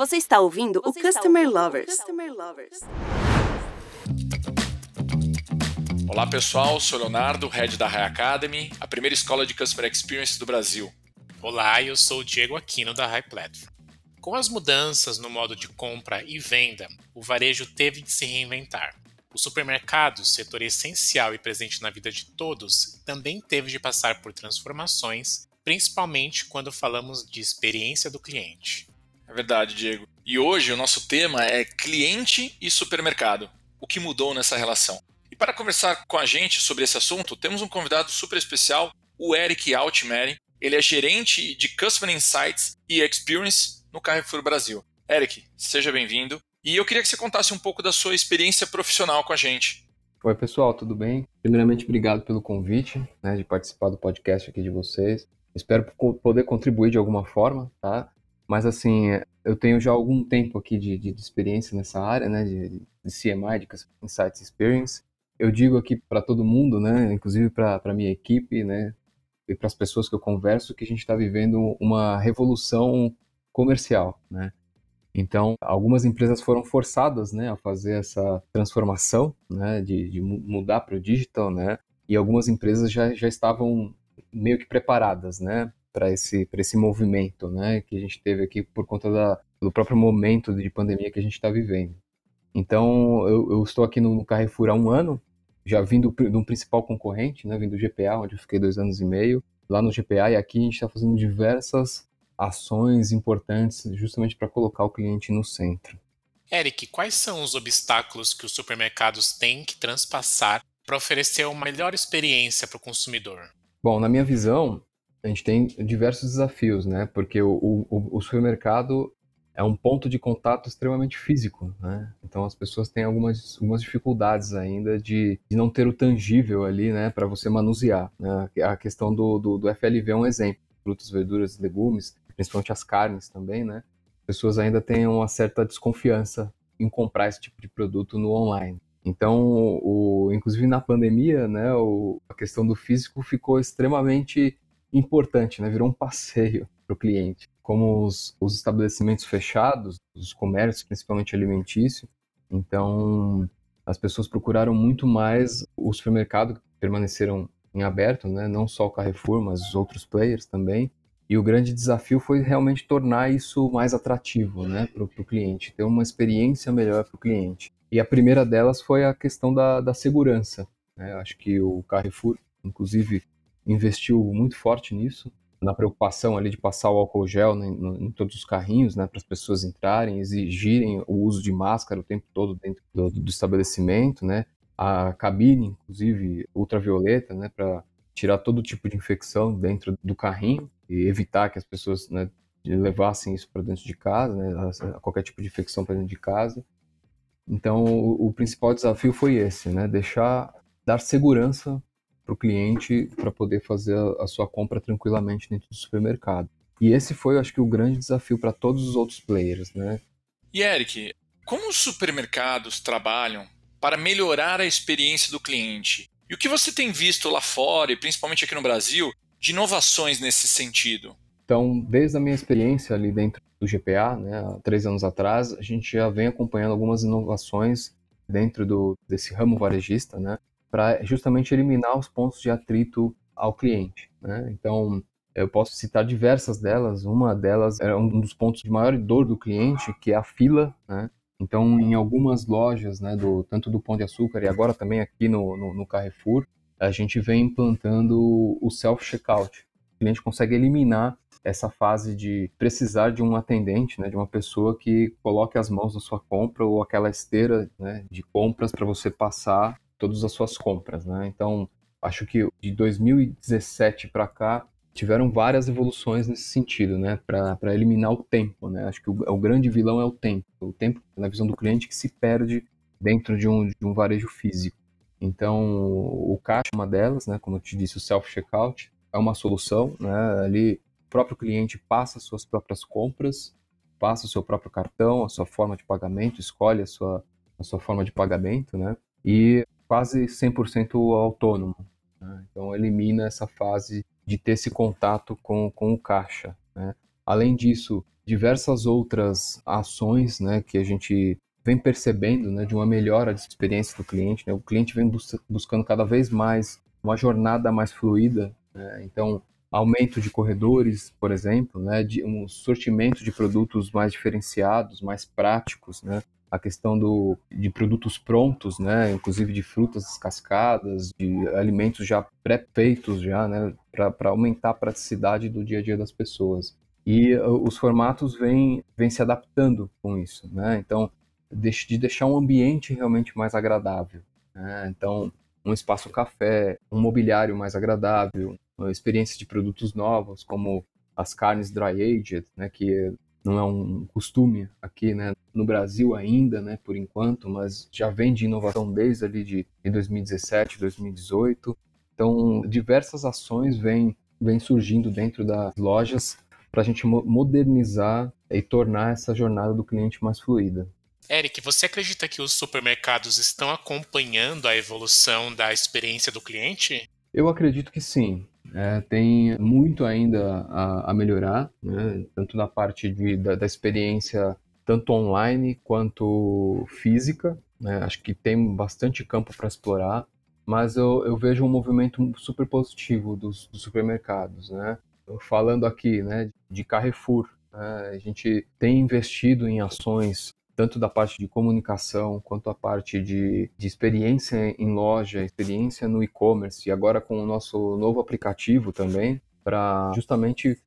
Você está ouvindo Você o Customer ouvindo Lovers. Customer Lovers. Olá pessoal, sou Leonardo, head da High Academy, a primeira escola de Customer Experience do Brasil. Olá, eu sou o Diego Aquino da High Platform. Com as mudanças no modo de compra e venda, o varejo teve de se reinventar. O supermercado, setor essencial e presente na vida de todos, também teve de passar por transformações, principalmente quando falamos de experiência do cliente. É verdade, Diego. E hoje o nosso tema é cliente e supermercado. O que mudou nessa relação? E para conversar com a gente sobre esse assunto, temos um convidado super especial, o Eric Altmeri. Ele é gerente de Customer Insights e Experience no Carrefour Brasil. Eric, seja bem-vindo. E eu queria que você contasse um pouco da sua experiência profissional com a gente. Oi, pessoal, tudo bem? Primeiramente, obrigado pelo convite, né, de participar do podcast aqui de vocês. Espero poder contribuir de alguma forma, tá? Mas assim, eu tenho já algum tempo aqui de, de, de experiência nessa área, né, de, de CMI, de Insights Experience. Eu digo aqui para todo mundo, né, inclusive para a minha equipe, né, e para as pessoas que eu converso, que a gente está vivendo uma revolução comercial, né. Então, algumas empresas foram forçadas, né, a fazer essa transformação, né, de, de mudar para o digital, né, e algumas empresas já, já estavam meio que preparadas, né, para esse, esse movimento né, que a gente teve aqui por conta da, do próprio momento de pandemia que a gente está vivendo. Então, eu, eu, estou aqui no Carrefour há um ano, já vindo de um principal concorrente, né, vindo do GPA, onde eu fiquei dois anos e meio, lá no GPA, e aqui a gente está fazendo diversas ações importantes justamente para colocar o cliente no centro. Eric, quais são os obstáculos que os supermercados têm que transpassar para oferecer uma melhor experiência para o consumidor? Bom, na minha visão, a gente tem diversos desafios, né? Porque o, o, o supermercado é um ponto de contato extremamente físico, né? Então as pessoas têm algumas, algumas dificuldades ainda de, de não ter o tangível ali, né, para você manusear. Né? A questão do, do, do, FLV é um exemplo. Frutas, verduras, legumes, principalmente as carnes também, né? As pessoas ainda têm uma certa desconfiança em comprar esse tipo de produto no online. Então, o, inclusive na pandemia, né, o, a questão do físico ficou extremamente importante, né? Virou um passeio para o cliente. Como os, os estabelecimentos fechados, os comércios, principalmente alimentício, então as pessoas procuraram muito mais o supermercado, que permaneceram em aberto, né? Não só o Carrefour, mas os outros players também. E o grande desafio foi realmente tornar isso mais atrativo, né, para o cliente, ter uma experiência melhor para o cliente. E a primeira delas foi a questão da, da segurança. Né? Acho que o Carrefour, inclusive, investiu muito forte nisso, na preocupação ali de passar o álcool gel né, em, todos os carrinhos, né, para as pessoas entrarem, exigirem o uso de máscara o tempo todo dentro do, do estabelecimento, né, a cabine, inclusive ultravioleta, né, para tirar todo tipo de infecção dentro do carrinho e evitar que as pessoas né, levassem isso para dentro de casa, né, qualquer tipo de infecção para dentro de casa. Então, o, o principal desafio foi esse, né, deixar dar segurança para o cliente para poder fazer a, a, sua compra tranquilamente dentro do supermercado. E esse foi, acho que, o grande desafio para todos os outros players, né? E Eric, como os supermercados trabalham para melhorar a experiência do cliente? E o que você tem visto lá fora, e principalmente aqui no Brasil, de inovações nesse sentido? Então, desde a minha experiência ali dentro do GPA, né, há três anos atrás, a gente já vem acompanhando algumas inovações dentro do, desse ramo varejista, né? Para justamente eliminar os pontos de atrito ao cliente. Né? Então, eu posso citar diversas delas. Uma delas é um dos pontos de maior dor do cliente, que é a fila. Né? Então, em algumas lojas, né, do, tanto do Pão de Açúcar e agora também aqui no, no, no Carrefour, a gente vem implantando o self-checkout. O cliente consegue eliminar essa fase de precisar de um atendente, né, de uma pessoa que coloque as mãos na sua compra ou aquela esteira né, de compras para você passar todas as suas compras, né? Então, acho que de 2017 para cá tiveram várias evoluções nesse sentido, né? Para eliminar o tempo, né? Acho que o, o, grande vilão é o tempo. O tempo, na visão do cliente, que se perde dentro de um, de um varejo físico. Então, o caixa é uma delas, né? Como eu te disse, o self-checkout é uma solução, né? Ali, o próprio cliente passa as suas próprias compras, passa o seu próprio cartão, a sua forma de pagamento, escolhe a sua, a sua forma de pagamento, né? E quase 100% autônomo. Né? Então, elimina essa fase de ter esse contato com, com o caixa. Né? Além disso, diversas outras ações né, que a gente vem percebendo né, de uma melhora de experiência do cliente. Né? O cliente vem bus buscando cada vez mais uma jornada mais fluida. Né? Então, aumento de corredores, por exemplo, né? de um sortimento de produtos mais diferenciados, mais práticos, né? A questão do, de produtos prontos, né, inclusive de frutas descascadas, de alimentos já pré-feitos já, né, para aumentar a praticidade do dia a dia das pessoas. E uh, os formatos vêm, vêm se adaptando com isso, né? Então, de deixar um ambiente realmente mais agradável. Né? Então, um espaço café, um mobiliário mais agradável, uma experiência de produtos novos, como as carnes dry aged, né, que não é um costume aqui, né, no Brasil ainda, né, por enquanto, mas já vem de inovação desde ali de, de 2017, 2018. Então, diversas ações vêm, vêm surgindo dentro das lojas para a gente modernizar e tornar essa jornada do cliente mais fluida. Eric, você acredita que os supermercados estão acompanhando a evolução da experiência do cliente? Eu acredito que sim. É, tem muito ainda a, a melhorar, né? tanto na parte de, da, da, experiência, tanto online quanto física. Né? Acho que tem bastante campo para explorar, mas eu, eu, vejo um movimento super positivo dos, dos supermercados. Né? Falando aqui né, de Carrefour, né? a gente tem investido em ações tanto da parte de comunicação quanto a parte de, de experiência em loja, experiência no e-commerce e agora com o nosso novo aplicativo também, para justamente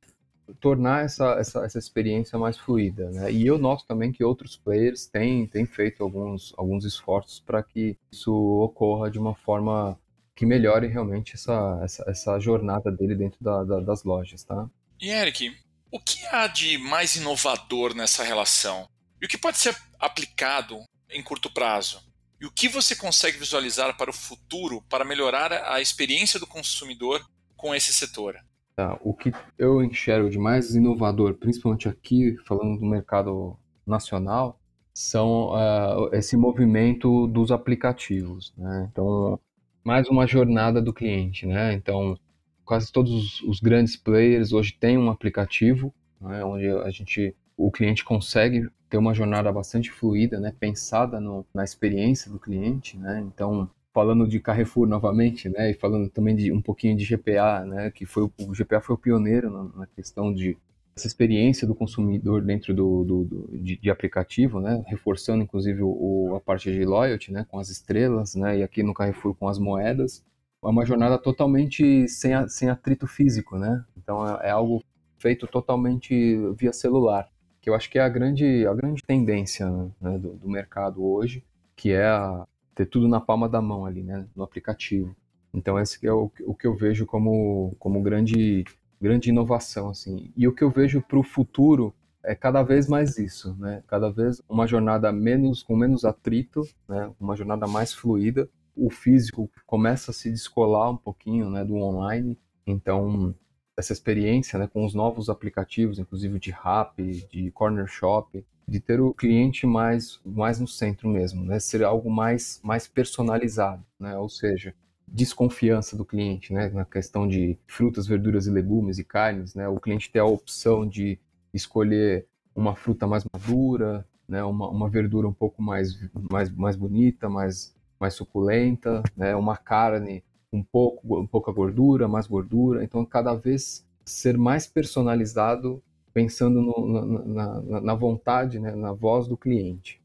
tornar essa, essa, essa experiência mais fluida. Né? E eu noto também que outros players têm, têm feito alguns, alguns esforços para que isso ocorra de uma forma que melhore realmente essa, essa, essa jornada dele dentro da, da, das lojas. Tá? E Eric, o que há de mais inovador nessa relação? E o que pode ser aplicado em curto prazo? E o que você consegue visualizar para o futuro para melhorar a experiência do consumidor com esse setor? Tá, o que eu enxergo de mais inovador, principalmente aqui, falando do mercado nacional, são uh, esse movimento dos aplicativos. Né? Então, mais uma jornada do cliente. Né? Então, quase todos os, grandes players hoje têm um aplicativo, né? onde a gente, o cliente consegue ter uma jornada bastante fluida, né, pensada no, na experiência do cliente, né? Então, falando de Carrefour novamente, né, e falando também de um pouquinho de GPA, né, que foi o, o GPA foi o pioneiro na, na, questão de essa experiência do consumidor dentro do, do, do de, de, aplicativo, né, reforçando inclusive o, a parte de loyalty, né, com as estrelas, né, e aqui no Carrefour com as moedas, é uma jornada totalmente sem, sem atrito físico, né, então é, é algo feito totalmente via celular que eu acho que é a grande, a grande tendência né, do, do, mercado hoje, que é a, ter tudo na palma da mão ali, né, no aplicativo. Então esse é o, o que eu vejo como, como grande, grande inovação, assim. E o que eu vejo para o futuro é cada vez mais isso, né? Cada vez uma jornada menos com menos atrito, né? Uma jornada mais fluida. O físico começa a se descolar um pouquinho, né, do online. Então essa experiência né, com os novos aplicativos, inclusive de Rap, de Corner Shop, de ter o cliente mais, mais no centro mesmo, né, ser algo mais, mais personalizado, né, ou seja, desconfiança do cliente, né, na questão de frutas, verduras e legumes e carnes, né, o cliente ter a opção de escolher uma fruta mais madura, né, uma, uma verdura um pouco mais, mais, mais bonita, mais, mais suculenta, né, uma carne um pouco, pouca gordura, mais gordura. Então, cada vez ser mais personalizado, pensando no, na, na, na, vontade, né, na voz do cliente.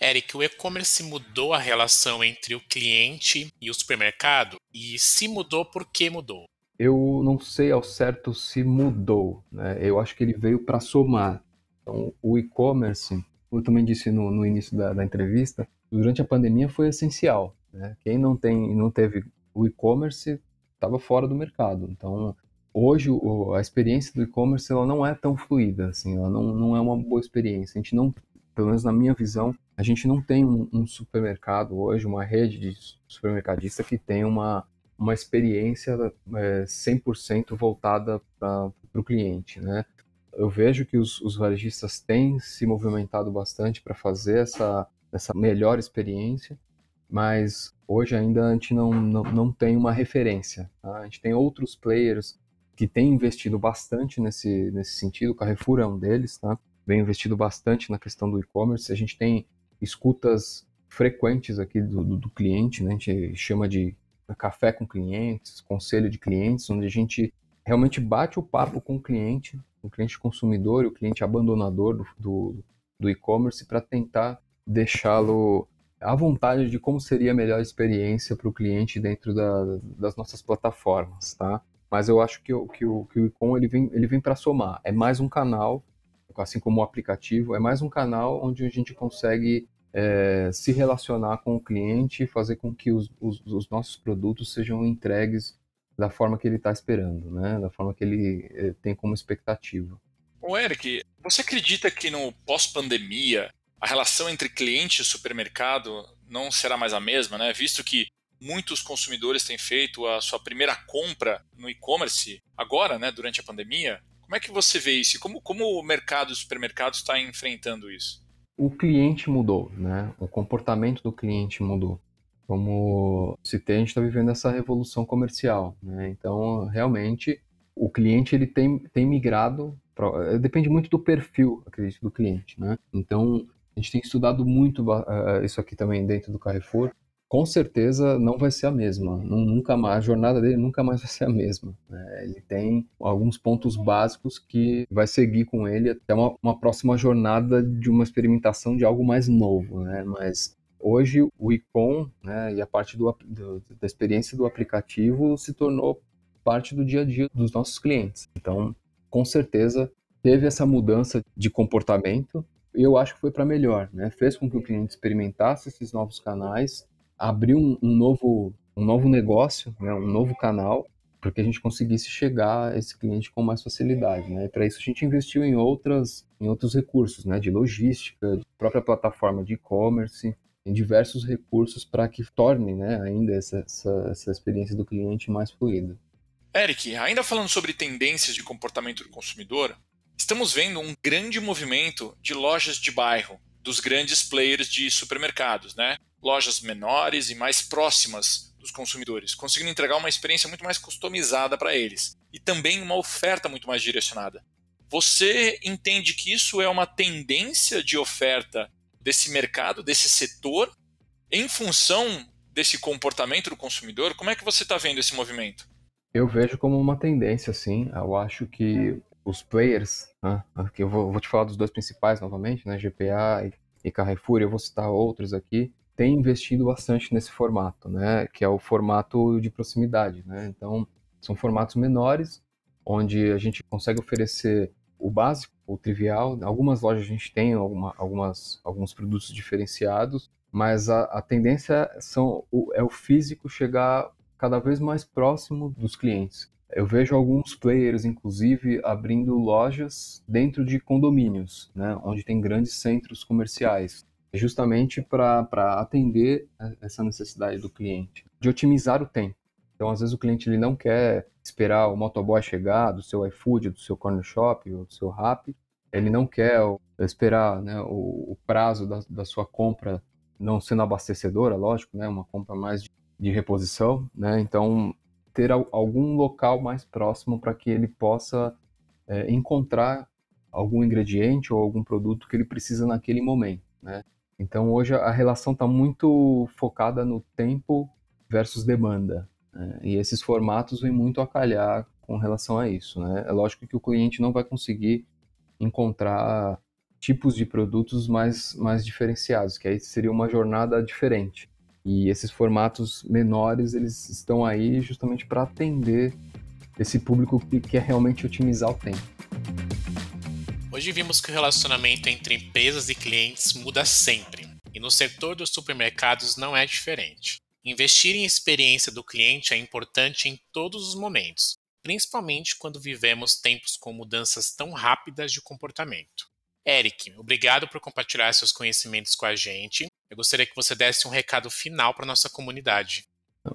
Eric, o e-commerce mudou a relação entre o cliente e o supermercado? E se mudou, por que mudou? Eu não sei ao certo se mudou. Né? Eu acho que ele veio para somar. Então, o e-commerce, como eu também disse no, no início da, da, entrevista, durante a pandemia foi essencial. Né? Quem não, tem, não teve o e-commerce estava fora do mercado. Então, hoje o, a experiência do e-commerce ela não é tão fluida, assim, ela não, não é uma boa experiência. A gente não, pelo menos na minha visão, a gente não tem um, um supermercado hoje, uma rede de supermercadista que tem uma, uma experiência é, 100% voltada para o cliente, né? Eu vejo que os, os varejistas têm se movimentado bastante para fazer essa, essa melhor experiência, mas hoje ainda a gente não, não, não tem uma referência. Tá? A gente tem outros players que tem investido bastante nesse, nesse sentido. O Carrefour é um deles, tá? Vem investido bastante na questão do e-commerce. A gente tem escutas frequentes aqui do, do, do cliente, né? A gente chama de café com clientes, conselho de clientes, onde a gente realmente bate o papo com o cliente, o cliente consumidor e o cliente abandonador do, do, do e-commerce para tentar deixá-lo à vontade de como seria a melhor experiência para o cliente dentro da, das nossas plataformas, tá? Mas eu acho que, que, o, que o e-com ele vem, ele vem para somar. É mais um canal, assim como o aplicativo, é mais um canal onde a gente consegue é, se relacionar com o cliente e fazer com que os, os, os nossos produtos sejam entregues da forma que ele está esperando, né? da forma que ele eh, tem como expectativa. O Eric, você acredita que no pós-pandemia a relação entre cliente e supermercado não será mais a mesma, né? Visto que muitos consumidores têm feito a sua primeira compra no e-commerce agora, né, durante a pandemia. Como é que você vê isso? Como, como o mercado dos supermercados está enfrentando isso? O cliente mudou, né? O comportamento do cliente mudou como citei, a gente está vivendo essa revolução comercial, né? Então, realmente, o cliente ele tem, tem migrado, depende muito do perfil, acredito, do cliente, né? Então, a gente tem estudado muito uh, isso aqui também dentro do Carrefour. Com certeza não vai ser a mesma, nunca mais, a jornada dele nunca mais vai ser a mesma. Né? Ele tem alguns pontos básicos que vai seguir com ele até uma, uma próxima jornada de uma experimentação de algo mais novo, né? Mas Hoje o icon né, e a parte do, do, da experiência do aplicativo se tornou parte do dia a dia dos nossos clientes. Então, com certeza, teve essa mudança de comportamento eu acho que foi para melhor. Né? Fez com que o cliente experimentasse esses novos canais, abriu um, um novo, um novo negócio, né, um novo canal, para que a gente conseguisse chegar a esse cliente com mais facilidade. Né? Para isso, a gente investiu em, outras, em outros recursos, né, de logística, de própria plataforma de e-commerce, em diversos recursos para que torne né, ainda essa, essa, essa experiência do cliente mais fluida. Eric, ainda falando sobre tendências de comportamento do consumidor, estamos vendo um grande movimento de lojas de bairro, dos grandes players de supermercados, né? Lojas menores e mais próximas dos consumidores, conseguindo entregar uma experiência muito mais customizada para eles e também uma oferta muito mais direcionada. Você entende que isso é uma tendência de oferta desse mercado, desse setor, em função desse comportamento do consumidor? Como é que você está vendo esse movimento? Eu vejo como uma tendência, sim. Eu acho que os players, né, que eu vou, vou, te falar dos dois principais novamente, né, GPA e, Carrefour, eu vou citar outros aqui, têm investido bastante nesse formato, né, que é o formato de proximidade. Né? Então, são formatos menores, onde a gente consegue oferecer o básico, o trivial. Algumas lojas a gente tem alguma, algumas, alguns produtos diferenciados, mas a, a tendência são, o, é o físico chegar cada vez mais próximo dos clientes. Eu vejo alguns players, inclusive, abrindo lojas dentro de condomínios, né, onde tem grandes centros comerciais, justamente para atender essa necessidade do cliente, de otimizar o tempo. Então, às vezes, o cliente ele não quer esperar o motoboy chegar do seu iFood, do seu corner shop ou do seu Rappi. Ele não quer esperar né, o, o, prazo da, da, sua compra não sendo abastecedora, lógico, né, uma compra mais de, de reposição. Né, então, ter algum local mais próximo para que ele possa é, encontrar algum ingrediente ou algum produto que ele precisa naquele momento. Né? Então, hoje a relação está muito focada no tempo versus demanda. Né? E esses formatos vêm muito a calhar com relação a isso. Né? É lógico que o cliente não vai conseguir encontrar tipos de produtos mais, mais diferenciados, que aí seria uma jornada diferente. E esses formatos menores, eles estão aí justamente para atender esse público que quer realmente otimizar o tempo. Hoje vimos que o relacionamento entre empresas e clientes muda sempre, e no setor dos supermercados não é diferente. Investir em experiência do cliente é importante em todos os momentos, principalmente quando vivemos tempos com mudanças tão rápidas de comportamento. Eric, obrigado por compartilhar seus conhecimentos com a gente. Eu gostaria que você desse um recado final para nossa comunidade.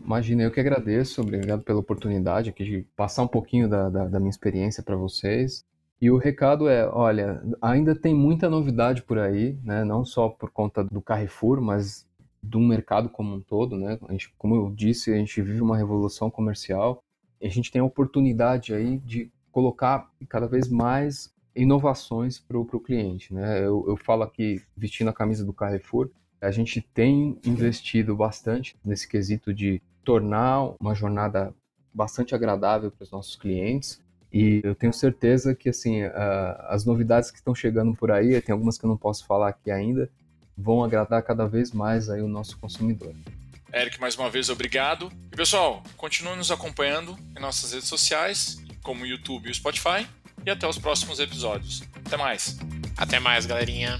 Imagina, eu que agradeço, obrigado pela oportunidade aqui de passar um pouquinho da, da, da minha experiência para vocês. E o recado é, olha, ainda tem muita novidade por aí, né? não só por conta do Carrefour, mas do mercado como um todo, né? A gente, como eu disse, a gente vive uma revolução comercial a gente tem a oportunidade aí de colocar cada vez mais inovações para o cliente. Né? Eu, eu falo aqui, vestindo a camisa do Carrefour, a gente tem investido bastante nesse quesito de tornar uma jornada bastante agradável para os nossos clientes. E eu tenho certeza que assim as novidades que estão chegando por aí, tem algumas que eu não posso falar aqui ainda, vão agradar cada vez mais aí o nosso consumidor. Eric, mais uma vez, obrigado. E pessoal, continue nos acompanhando em nossas redes sociais, como o YouTube e o Spotify. E até os próximos episódios. Até mais. Até mais, galerinha.